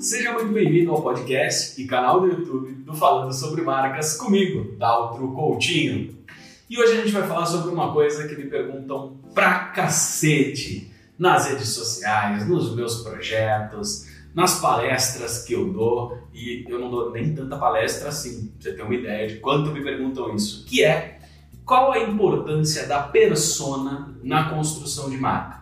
Seja muito bem-vindo ao podcast e canal do YouTube do Falando sobre Marcas comigo, Daltro Coutinho. E hoje a gente vai falar sobre uma coisa que me perguntam pra cacete nas redes sociais, nos meus projetos, nas palestras que eu dou, e eu não dou nem tanta palestra assim, pra você ter uma ideia de quanto me perguntam isso, que é qual a importância da persona na construção de marca.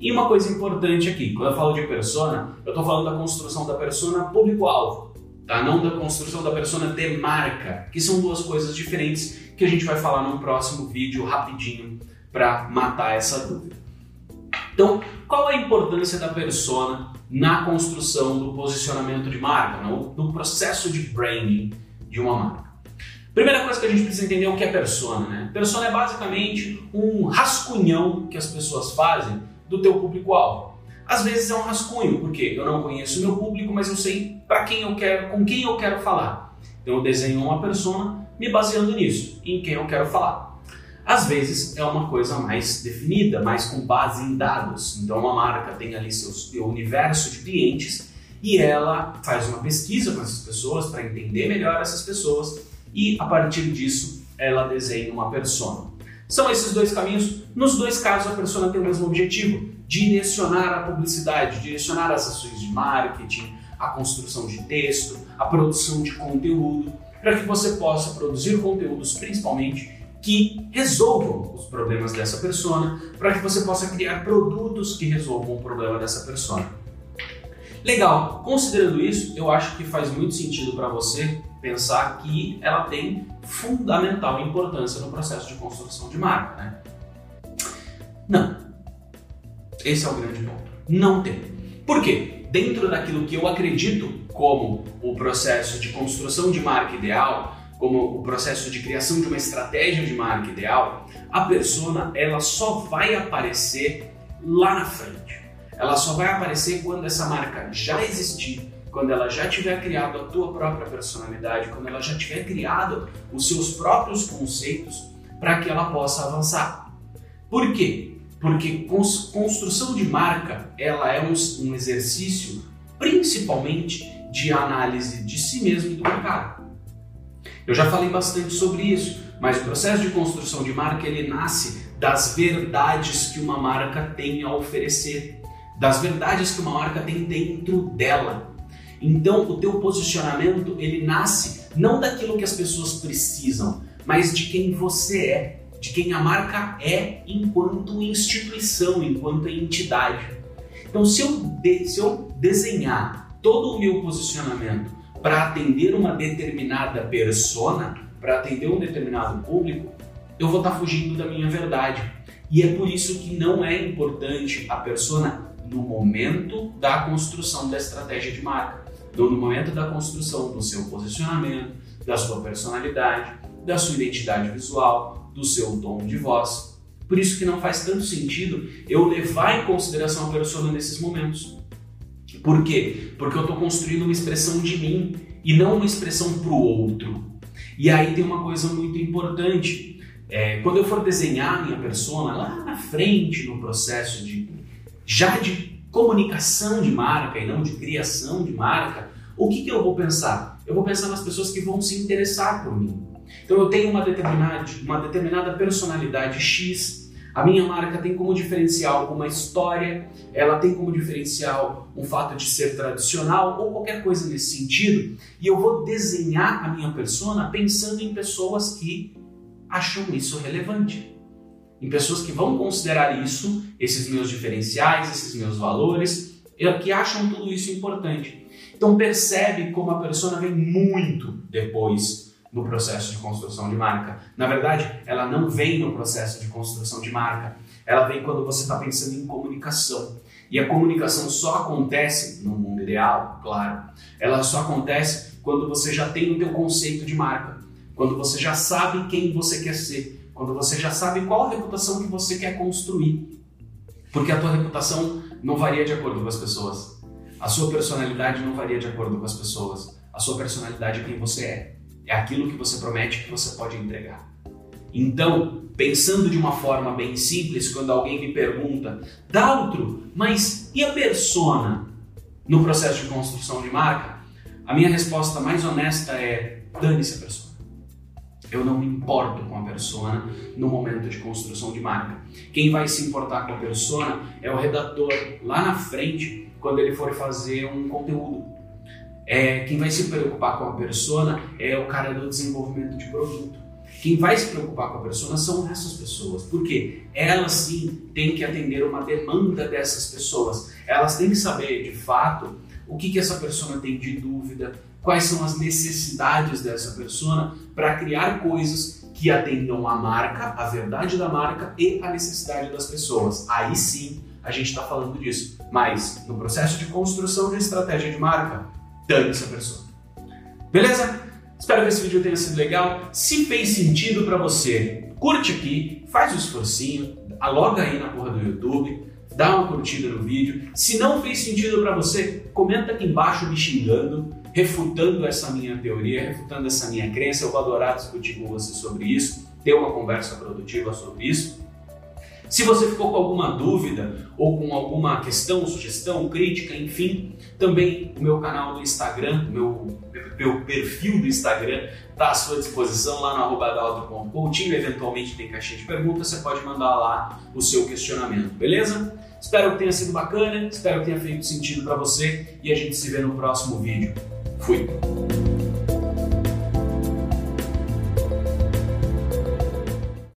E uma coisa importante aqui, quando eu falo de persona, eu estou falando da construção da persona público-alvo, tá? não da construção da persona de marca, que são duas coisas diferentes que a gente vai falar num próximo vídeo rapidinho para matar essa dúvida. Então, qual a importância da persona na construção do posicionamento de marca, no, no processo de branding de uma marca? Primeira coisa que a gente precisa entender é o que é persona, né? Persona é basicamente um rascunhão que as pessoas fazem do teu público-alvo. Às vezes é um rascunho, porque eu não conheço o meu público, mas eu sei para quem eu quero, com quem eu quero falar. Então eu desenho uma persona me baseando nisso, em quem eu quero falar. Às vezes é uma coisa mais definida, mais com base em dados. Então uma marca tem ali seu, seu universo de clientes e ela faz uma pesquisa com essas pessoas para entender melhor essas pessoas e a partir disso ela desenha uma persona. São esses dois caminhos. Nos dois casos, a persona tem o mesmo objetivo: direcionar a publicidade, direcionar as ações de marketing, a construção de texto, a produção de conteúdo, para que você possa produzir conteúdos, principalmente que resolvam os problemas dessa persona, para que você possa criar produtos que resolvam o problema dessa persona. Legal, considerando isso, eu acho que faz muito sentido para você pensar que ela tem fundamental importância no processo de construção de marca, né? Não. Esse é o grande ponto. Não tem. Por quê? Dentro daquilo que eu acredito como o processo de construção de marca ideal, como o processo de criação de uma estratégia de marca ideal, a persona ela só vai aparecer lá na frente. Ela só vai aparecer quando essa marca já existir, quando ela já tiver criado a tua própria personalidade, quando ela já tiver criado os seus próprios conceitos para que ela possa avançar. Por quê? Porque construção de marca ela é um, exercício principalmente de análise de si mesmo e do mercado. Eu já falei bastante sobre isso, mas o processo de construção de marca ele nasce das verdades que uma marca tem a oferecer, das verdades que uma marca tem dentro dela. Então, o teu posicionamento, ele nasce não daquilo que as pessoas precisam, mas de quem você é, de quem a marca é enquanto instituição, enquanto entidade. Então, se eu, de, se eu desenhar todo o meu posicionamento para atender uma determinada persona, para atender um determinado público, eu vou estar tá fugindo da minha verdade. E é por isso que não é importante a persona no momento da construção da estratégia de marca. Então, no momento da construção do seu posicionamento, da sua personalidade, da sua identidade visual, do seu tom de voz. Por isso que não faz tanto sentido eu levar em consideração a persona nesses momentos. Por quê? Porque eu estou construindo uma expressão de mim e não uma expressão para o outro. E aí tem uma coisa muito importante. É, quando eu for desenhar a minha persona lá na frente no processo de já de comunicação de marca e não de criação de marca, o que, que eu vou pensar? Eu vou pensar nas pessoas que vão se interessar por mim. Então eu tenho uma determinada, uma determinada personalidade X, a minha marca tem como diferencial uma história, ela tem como diferencial um fato de ser tradicional ou qualquer coisa nesse sentido, e eu vou desenhar a minha persona pensando em pessoas que acham isso relevante em pessoas que vão considerar isso, esses meus diferenciais, esses meus valores, que acham tudo isso importante. Então percebe como a persona vem muito depois no processo de construção de marca. Na verdade, ela não vem no processo de construção de marca. Ela vem quando você está pensando em comunicação. E a comunicação só acontece no mundo ideal, claro. Ela só acontece quando você já tem o teu conceito de marca, quando você já sabe quem você quer ser, quando você já sabe qual a reputação que você quer construir. Porque a tua reputação não varia de acordo com as pessoas. A sua personalidade não varia de acordo com as pessoas. A sua personalidade é quem você é. É aquilo que você promete que você pode entregar. Então, pensando de uma forma bem simples, quando alguém me pergunta, Daltro, mas e a persona? no processo de construção de marca? A minha resposta mais honesta é: dane-se a persona. Eu não me importo com a persona no momento de construção de marca. Quem vai se importar com a persona é o redator lá na frente, quando ele for fazer um conteúdo. É, quem vai se preocupar com a persona é o cara do desenvolvimento de produto. Quem vai se preocupar com a persona são essas pessoas, porque elas sim têm que atender uma demanda dessas pessoas. Elas têm que saber de fato o que, que essa persona tem de dúvida, quais são as necessidades dessa persona para criar coisas que atendam a marca, a verdade da marca e a necessidade das pessoas. Aí sim a gente está falando disso. Mas no processo de construção de estratégia de marca, dane essa pessoa. Beleza? Espero que esse vídeo tenha sido legal. Se fez sentido para você, curte aqui, faz o um esforcinho, loga aí na porra do YouTube, dá uma curtida no vídeo. Se não fez sentido para você, comenta aqui embaixo me xingando, refutando essa minha teoria, refutando essa minha crença. Eu vou adorar discutir com você sobre isso, ter uma conversa produtiva sobre isso. Se você ficou com alguma dúvida ou com alguma questão, sugestão, crítica, enfim, também o meu canal do Instagram, meu, meu perfil do Instagram está à sua disposição lá no arroba Eventualmente tem caixinha de perguntas, você pode mandar lá o seu questionamento, beleza? Espero que tenha sido bacana, espero que tenha feito sentido para você e a gente se vê no próximo vídeo. Fui!